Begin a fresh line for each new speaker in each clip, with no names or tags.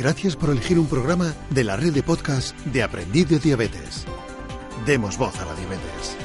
Gracias por elegir un programa de la red de podcast de Aprendiz de Diabetes. Demos voz a la diabetes.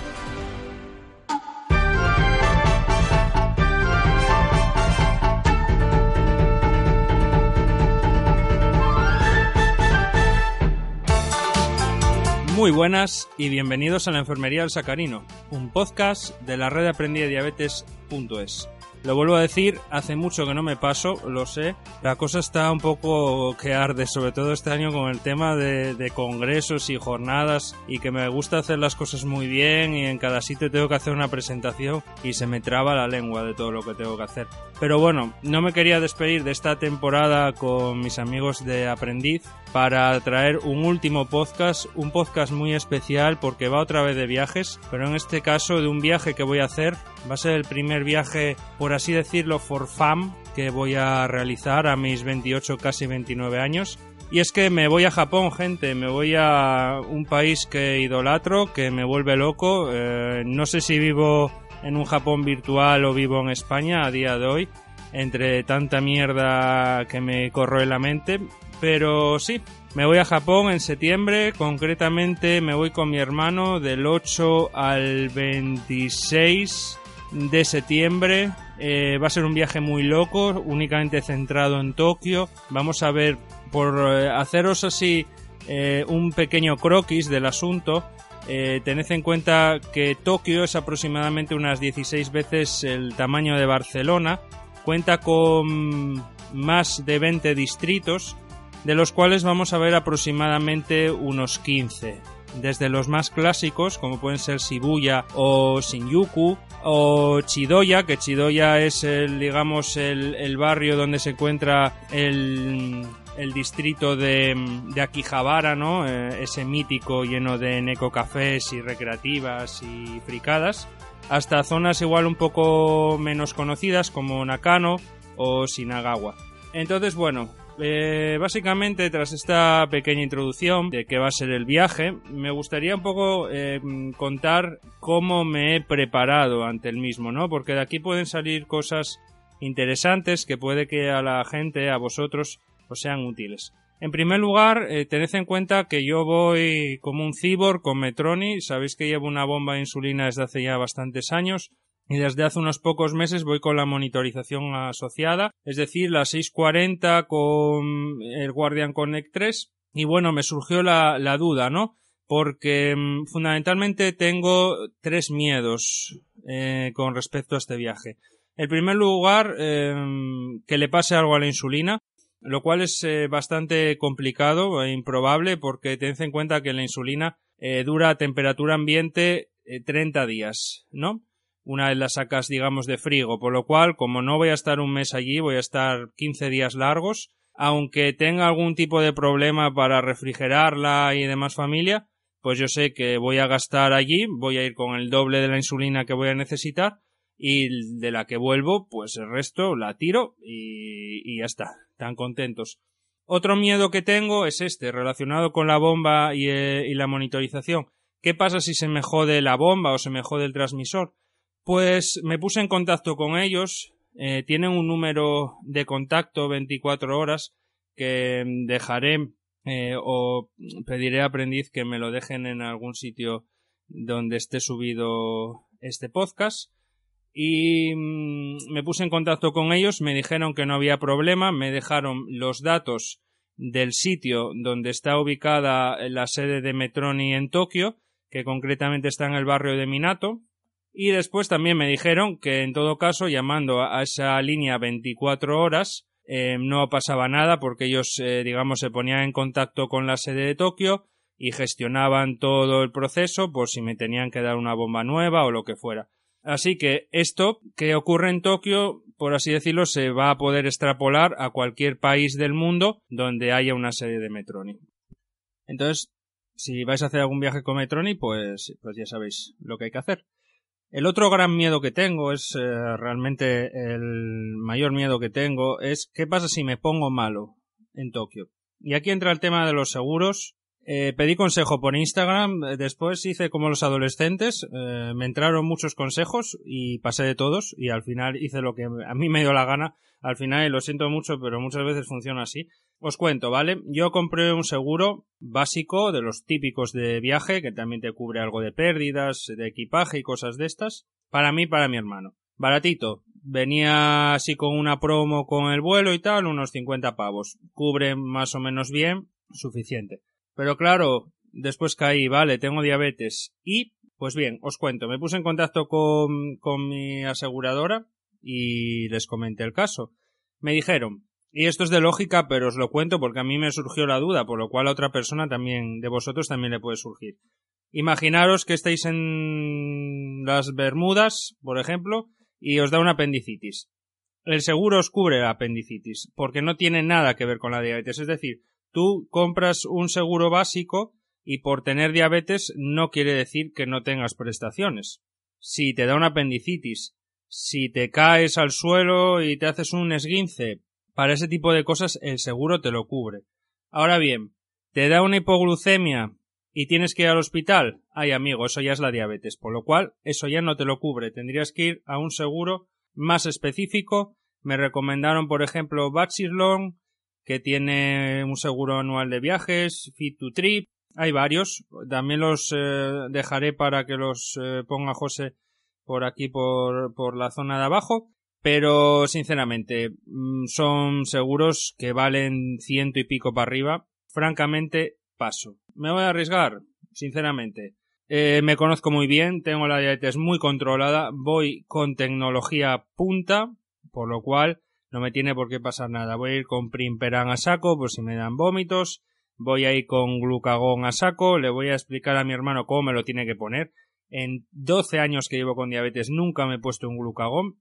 Muy buenas y bienvenidos a la Enfermería del Sacarino, un podcast de la red de Aprendí de Diabetes.es. Lo vuelvo a decir, hace mucho que no me paso, lo sé. La cosa está un poco que arde, sobre todo este año con el tema de, congresos y jornadas y que me gusta hacer las cosas muy bien y en cada sitio tengo que hacer una presentación y se me traba la lengua de todo lo que tengo que hacer. Pero bueno, no me quería despedir de esta temporada con mis amigos de Aprendiz para traer un último podcast, un podcast muy especial porque va otra vez de viajes, pero en este caso de un viaje que voy a hacer. Va a ser el primer viaje por así decirlo, for fam que voy a realizar a mis 28, casi 29 años. Y es que me voy a Japón, gente, me voy a un país que idolatro, que me vuelve loco. Eh, no sé si vivo en un Japón virtual o vivo en España a día de hoy, entre tanta mierda que me corroe la mente. Pero sí, me voy a Japón en septiembre, concretamente me voy con mi hermano del 8 al 26 de septiembre. Eh, va a ser un viaje muy loco, únicamente centrado en Tokio. Vamos a ver, por eh, haceros así eh, un pequeño croquis del asunto, tened en cuenta que Tokio es aproximadamente unas 16 veces el tamaño de Barcelona. Cuenta con más de 20 distritos, de los cuales vamos a ver aproximadamente unos 15 desde los más clásicos, como pueden ser Shibuya o Shinjuku, o Chidoya, que Chidoya es el, digamos, el, barrio donde se encuentra el, distrito de, de Akihabara, ¿no? Eh, ese mítico lleno de necocafés y recreativas y fricadas, hasta zonas igual un poco menos conocidas como Nakano o Shinagawa. Entonces, bueno, eh, básicamente, tras esta pequeña introducción de qué va a ser el viaje, me gustaría un poco eh, contar cómo me he preparado ante el mismo, ¿no? Porque de aquí pueden salir cosas interesantes que puede que a la gente, a vosotros, os sean útiles. En primer lugar, eh, tened en cuenta que yo voy como un cyborg con Metroni. Sabéis que llevo una bomba de insulina desde hace ya bastantes años y desde hace unos pocos meses voy con la monitorización asociada, es decir, la 640 con el Guardian Connect 3 y bueno, me surgió la, duda, ¿no? Porque mm, fundamentalmente tengo tres miedos eh, con respecto a este viaje. En primer lugar, em, que le pase algo a la insulina, lo cual es eh, bastante complicado e improbable porque tened en cuenta que la insulina eh, dura a temperatura ambiente 30 días, ¿no? una vez la sacas, digamos, de frigo, por lo cual, como no voy a estar un mes allí, voy a estar 15 días largos, aunque tenga algún tipo de problema para refrigerarla y demás familia, pues yo sé que voy a gastar allí, voy a ir con el doble de la insulina que voy a necesitar y de la que vuelvo, pues el resto la tiro y, ya está, tan contentos. Otro miedo que tengo es este, relacionado con la bomba y, eh, y la monitorización. ¿Qué pasa si se me jode la bomba o se me jode el transmisor? Pues me puse en contacto con ellos. Eh, tienen un número de contacto 24 horas que dejaré eh, o pediré a aprendiz que me lo dejen en algún sitio donde esté subido este podcast. Y mm, me puse en contacto con ellos, me dijeron que no había problema, me dejaron los datos del sitio donde está ubicada la sede de Metroni en Tokio, que concretamente está en el barrio de Minato, y después también me dijeron que en todo caso, llamando a esa línea 24 horas, eh, no pasaba nada porque ellos, eh, digamos, se ponían en contacto con la sede de Tokio y gestionaban todo el proceso por si me tenían que dar una bomba nueva o lo que fuera. Así que esto que ocurre en Tokio, por así decirlo, se va a poder extrapolar a cualquier país del mundo donde haya una sede de Metroni. Entonces, si vais a hacer algún viaje con Metroni, pues, pues ya sabéis lo que hay que hacer. El otro gran miedo que tengo es eh, realmente el mayor miedo que tengo es qué pasa si me pongo malo en Tokio. Y aquí entra el tema de los seguros. Eh, pedí consejo por Instagram, eh, después hice como los adolescentes, eh, me entraron muchos consejos y pasé de todos y al final hice lo que a mí me dio la gana. Al final, lo siento mucho, pero muchas veces funciona así. Os cuento, ¿vale? Yo compré un seguro básico de los típicos de viaje, que también te cubre algo de pérdidas, de equipaje y cosas de estas, para mí para mi hermano. Baratito. Venía así con una promo con el vuelo y tal, unos 50 pavos. Cubre más o menos bien, suficiente. Pero claro, después caí, vale, tengo diabetes. Y, pues bien, os cuento, me puse en contacto con, con mi aseguradora y les comenté el caso. Me dijeron, y esto es de lógica, pero os lo cuento porque a mí me surgió la duda, por lo cual a otra persona también, de vosotros también le puede surgir. Imaginaros que estáis en las Bermudas, por ejemplo, y os da una apendicitis. El seguro os cubre la apendicitis, porque no tiene nada que ver con la diabetes. Es decir, tú compras un seguro básico y por tener diabetes no quiere decir que no tengas prestaciones. Si te da una apendicitis, si te caes al suelo y te haces un esguince, para ese tipo de cosas el seguro te lo cubre. Ahora bien, te da una hipoglucemia y tienes que ir al hospital, ay amigo, eso ya es la diabetes, por lo cual eso ya no te lo cubre, tendrías que ir a un seguro más específico. Me recomendaron, por ejemplo, Bachirlong, que tiene un seguro anual de viajes, Fit to Trip, hay varios, también los eh, dejaré para que los eh, ponga José por aquí por, por la zona de abajo, pero sinceramente mm, son seguros que valen ciento y pico para arriba, francamente paso. ¿Me voy a arriesgar? Sinceramente. Eh, me conozco muy bien, tengo la diabetes muy controlada, voy con tecnología punta, por lo cual no me tiene por qué pasar nada. Voy a ir con Primperan a saco por si me dan vómitos, voy a ir con glucagón a saco, le voy a explicar a mi hermano cómo me lo tiene que poner. En 12 años que llevo con diabetes nunca me he puesto un glucagón,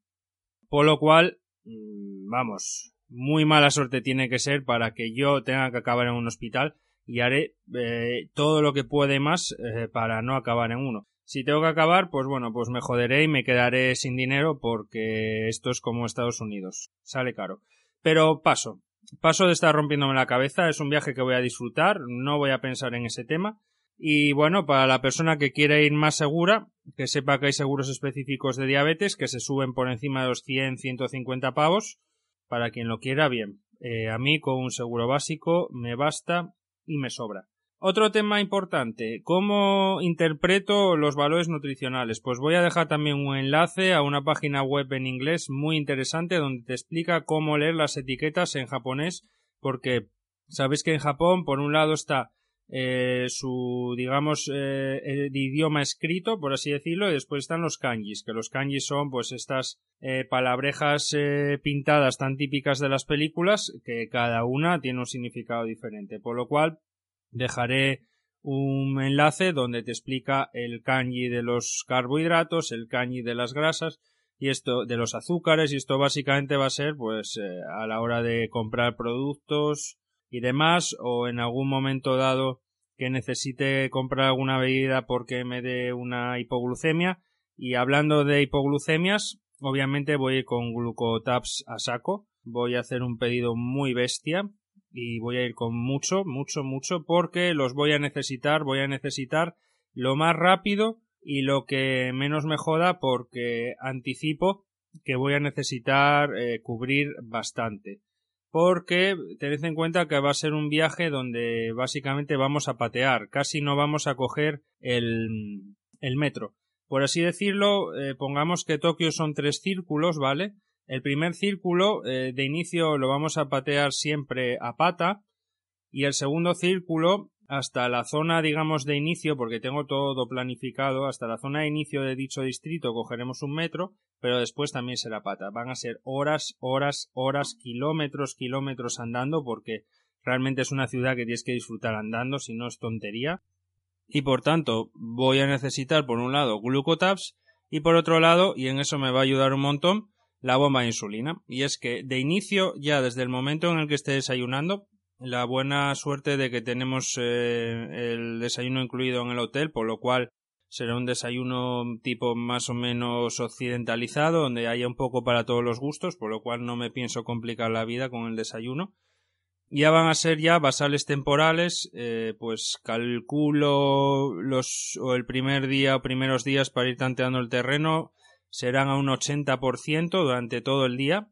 por lo cual, mm, vamos, muy mala suerte tiene que ser para que yo tenga que acabar en un hospital y haré eh, todo lo que puede más eh, para no acabar en uno. Si tengo que acabar, pues bueno, pues me joderé y me quedaré sin dinero porque esto es como Estados Unidos. Sale caro. Pero paso. Paso de estar rompiéndome la cabeza. Es un viaje que voy a disfrutar. No voy a pensar en ese tema. Y bueno, para la persona que quiera ir más segura, que sepa que hay seguros específicos de diabetes que se suben por encima de los 100, 150 pavos. Para quien lo quiera, bien. Eh, a mí con un seguro básico me basta y me sobra. Otro tema importante, ¿cómo interpreto los valores nutricionales? Pues voy a dejar también un enlace a una página web en inglés muy interesante donde te explica cómo leer las etiquetas en japonés, porque sabéis que en Japón, por un lado, está eh, su, digamos, eh, el idioma escrito, por así decirlo, y después están los kanjis, que los kanjis son, pues, estas eh, palabrejas pintadas tan típicas de las películas, que cada una tiene un significado diferente, por lo cual dejaré un enlace donde te explica el kanji de los carbohidratos, el kanji de las grasas, y esto de los azúcares, y esto básicamente va a ser, pues, a la hora de comprar productos, y demás, o en algún momento dado que necesite comprar alguna bebida porque me dé una hipoglucemia. Y hablando de hipoglucemias, obviamente voy con glucotaps a saco. Voy a hacer un pedido muy bestia y voy a ir con mucho, mucho, mucho porque los voy a necesitar, voy a necesitar lo más rápido y lo que menos me joda porque anticipo que voy a necesitar eh, cubrir bastante porque tened en cuenta que va a ser un viaje donde básicamente vamos a patear, casi no vamos a coger el, el metro. Por así decirlo, eh, pongamos que Tokio son tres círculos, ¿vale? El primer círculo eh, de inicio lo vamos a patear siempre a pata y el segundo círculo hasta la zona, digamos, de inicio, porque tengo todo planificado, hasta la zona de inicio de dicho distrito cogeremos un metro, pero después también será pata. Van a ser horas, horas, horas, kilómetros, kilómetros andando, porque realmente es una ciudad que tienes que disfrutar andando, si no es tontería. Y por tanto, voy a necesitar, por un lado, glucotabs, y por otro lado, y en eso me va a ayudar un montón, la bomba de insulina. Y es que de inicio, ya desde el momento en el que esté desayunando, la buena suerte de que tenemos eh, el desayuno incluido en el hotel, por lo cual será un desayuno tipo más o menos occidentalizado, donde haya un poco para todos los gustos, por lo cual no me pienso complicar la vida con el desayuno. ya van a ser ya basales temporales, eh, pues calculo los o el primer día o primeros días para ir tanteando el terreno serán a un 80% durante todo el día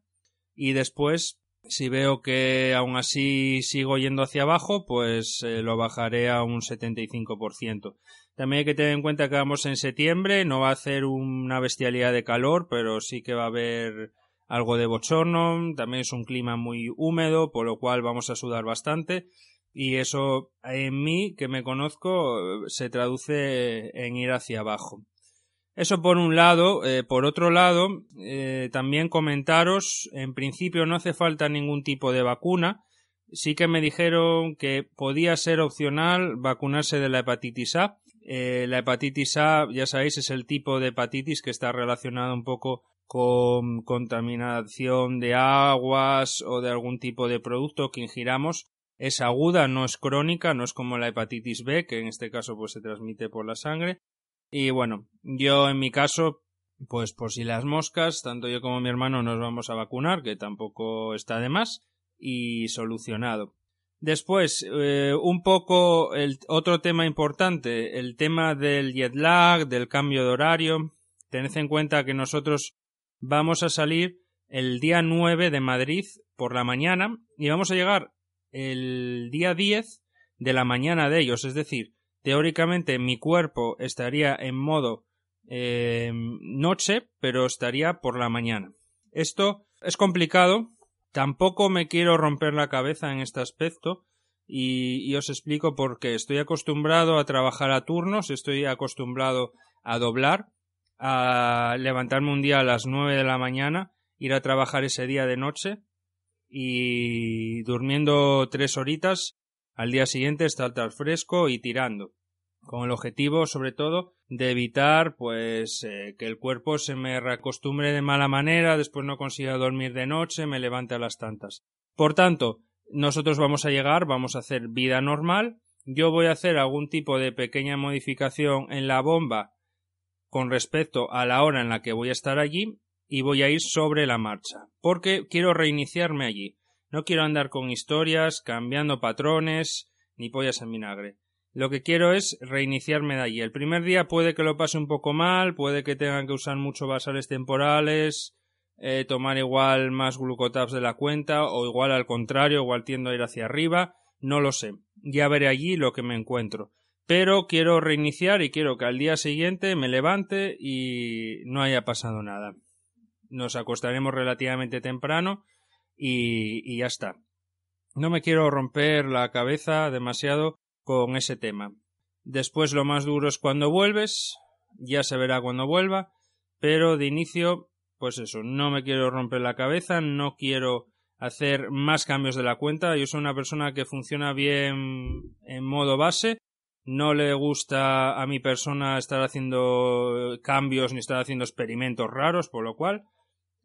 y después si veo que aún así sigo yendo hacia abajo, pues eh, lo bajaré a un 75%. También hay que tener en cuenta que vamos en septiembre, no va a hacer una bestialidad de calor, pero sí que va a haber algo de bochorno, también es un clima muy húmedo, por lo cual vamos a sudar bastante y eso en mí, que me conozco, se traduce en ir hacia abajo. Eso por un lado. Eh, por otro lado, eh, también comentaros, en principio no hace falta ningún tipo de vacuna. Sí que me dijeron que podía ser opcional vacunarse de la hepatitis A. Eh, la hepatitis A, ya sabéis, es el tipo de hepatitis que está relacionado un poco con contaminación de aguas o de algún tipo de producto que ingiramos. Es aguda, no es crónica, no es como la hepatitis B, que en este caso pues se transmite por la sangre. Y bueno, yo en mi caso, pues por si las moscas, tanto yo como mi hermano nos vamos a vacunar, que tampoco está de más, y solucionado. Después, eh, un poco el otro tema importante, el tema del jet lag, del cambio de horario. Tened en cuenta que nosotros vamos a salir el día 9 de Madrid por la mañana y vamos a llegar el día 10 de la mañana de ellos, es decir, teóricamente mi cuerpo estaría en modo eh, noche, pero estaría por la mañana. Esto es complicado, tampoco me quiero romper la cabeza en este aspecto y, y os explico por qué. Estoy acostumbrado a trabajar a turnos, estoy acostumbrado a doblar, a levantarme un día a las nueve de la mañana, ir a trabajar ese día de noche y durmiendo tres horitas al día siguiente estar fresco y tirando con el objetivo sobre todo de evitar pues eh, que el cuerpo se me reacostumbre de mala manera, después no consiga dormir de noche, me levante a las tantas. Por tanto, nosotros vamos a llegar, vamos a hacer vida normal, yo voy a hacer algún tipo de pequeña modificación en la bomba con respecto a la hora en la que voy a estar allí y voy a ir sobre la marcha, porque quiero reiniciarme allí. No quiero andar con historias, cambiando patrones, ni pollas en vinagre. Lo que quiero es reiniciarme de allí. El primer día puede que lo pase un poco mal, puede que tengan que usar mucho basales temporales, eh, tomar igual más glucotabs de la cuenta, o igual al contrario, igual tiendo a ir hacia arriba, no lo sé. Ya veré allí lo que me encuentro. Pero quiero reiniciar y quiero que al día siguiente me levante y no haya pasado nada. Nos acostaremos relativamente temprano y, ya está. No me quiero romper la cabeza demasiado con ese tema. Después lo más duro es cuando vuelves, ya se verá cuando vuelva, pero de inicio, pues eso, no me quiero romper la cabeza, no quiero hacer más cambios de la cuenta. Yo soy una persona que funciona bien en modo base, no le gusta a mi persona estar haciendo cambios ni estar haciendo experimentos raros, por lo cual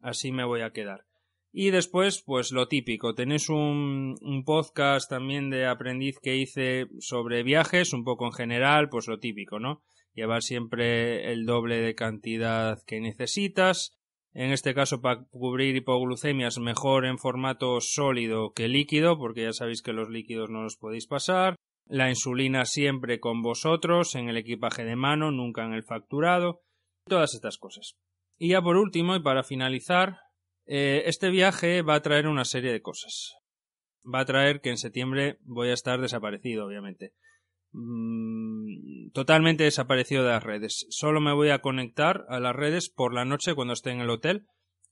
así me voy a quedar. Y después, pues lo típico, tenéis un, un, podcast también de aprendiz que hice sobre viajes, un poco en general, pues lo típico, ¿no? Llevar siempre el doble de cantidad que necesitas. En este caso, para cubrir hipoglucemias, mejor en formato sólido que líquido, porque ya sabéis que los líquidos no los podéis pasar. La insulina siempre con vosotros, en el equipaje de mano, nunca en el facturado. Todas estas cosas. Y ya por último, y para finalizar, eh, este viaje va a traer una serie de cosas. Va a traer que en septiembre voy a estar desaparecido, obviamente. Mm, totalmente desaparecido de las redes. Solo me voy a conectar a las redes por la noche cuando esté en el hotel.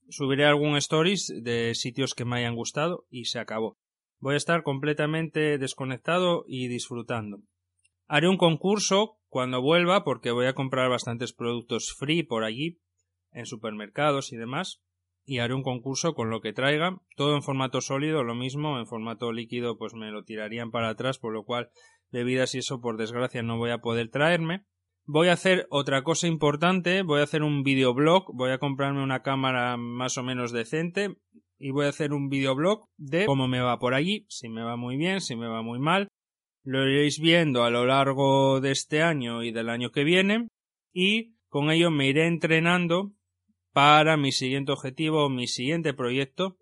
Subiré algún stories de sitios que me hayan gustado y se acabó. Voy a estar completamente desconectado y disfrutando. Haré un concurso cuando vuelva porque voy a comprar bastantes productos free por allí, en supermercados y demás y haré un concurso con lo que traiga, todo en formato sólido, lo mismo, en formato líquido pues me lo tirarían para atrás, por lo cual bebidas y eso por desgracia no voy a poder traerme. Voy a hacer otra cosa importante, voy a hacer un videoblog, voy a comprarme una cámara más o menos decente y voy a hacer un videoblog de cómo me va por allí, si me va muy bien, si me va muy mal. Lo iréis viendo a lo largo de este año y del año que viene y con ello me iré entrenando para mi siguiente objetivo, mi siguiente proyecto,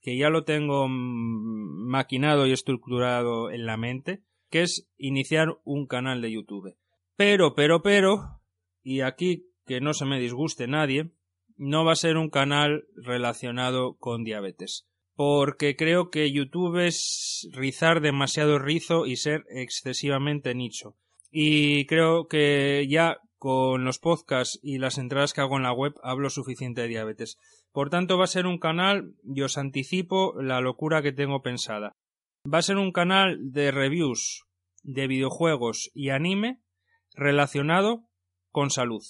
que ya lo tengo maquinado y estructurado en la mente, que es iniciar un canal de YouTube. Pero, pero, pero, y aquí que no se me disguste nadie, no va a ser un canal relacionado con diabetes. Porque creo que YouTube es rizar demasiado rizo y ser excesivamente nicho. Y creo que ya con los podcasts y las entradas que hago en la web hablo suficiente de diabetes. Por tanto, va a ser un canal, y os anticipo la locura que tengo pensada. Va a ser un canal de reviews de videojuegos y anime relacionado con salud.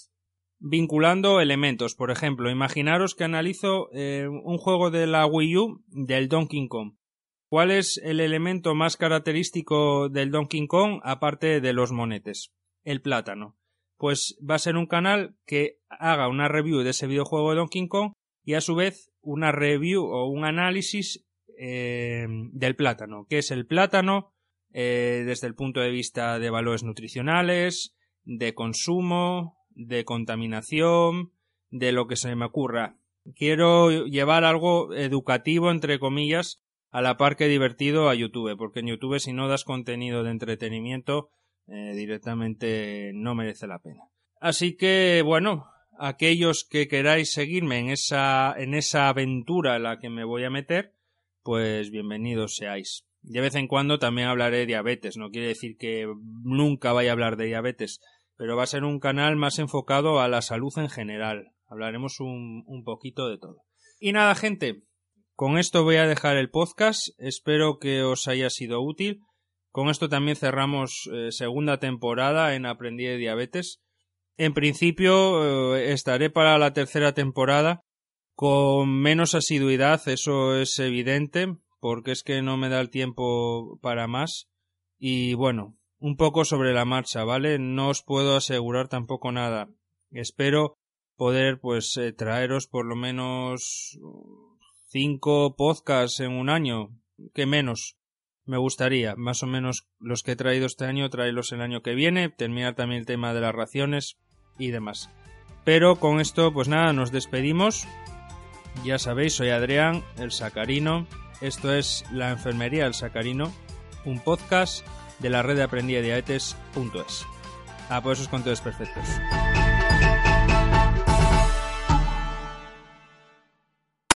Vinculando elementos, por ejemplo, imaginaros que analizo eh, un juego de la Wii U del Donkey Kong. ¿Cuál es el elemento más característico del Donkey Kong aparte de los monetes? El plátano. Pues va a ser un canal que haga una review de ese videojuego de Donkey Kong y a su vez una review o un análisis eh, del plátano. ¿Qué es el plátano? Eh, desde el punto de vista de valores nutricionales, de consumo, de contaminación, de lo que se me ocurra. Quiero llevar algo educativo, entre comillas, a la par que divertido a YouTube, porque en YouTube si no das contenido de entretenimiento, eh, directamente no merece la pena. Así que, bueno, aquellos que queráis seguirme en esa, en esa aventura en la que me voy a meter, pues bienvenidos seáis. De vez en cuando también hablaré de diabetes, no quiere decir que nunca vaya a hablar de diabetes, pero va a ser un canal más enfocado a la salud en general. Hablaremos un, un poquito de todo. Y nada, gente, con esto voy a dejar el podcast, espero que os haya sido útil. Con esto también cerramos eh, segunda temporada en Aprendí de Diabetes. En principio eh, estaré para la tercera temporada con menos asiduidad, eso es evidente, porque es que no me da el tiempo para más. Y bueno, un poco sobre la marcha, ¿vale? No os puedo asegurar tampoco nada. Espero poder, pues, eh, traeros por lo menos cinco podcasts en un año, que menos. Me gustaría, más o menos los que he traído este año, traerlos el año que viene, terminar también el tema de las raciones y demás. Pero con esto, pues nada, nos despedimos. Ya sabéis, soy Adrián, el Sacarino. Esto es La Enfermería del Sacarino, un podcast de la red de aprendida diabetes.es. Ah, pues esos perfectos.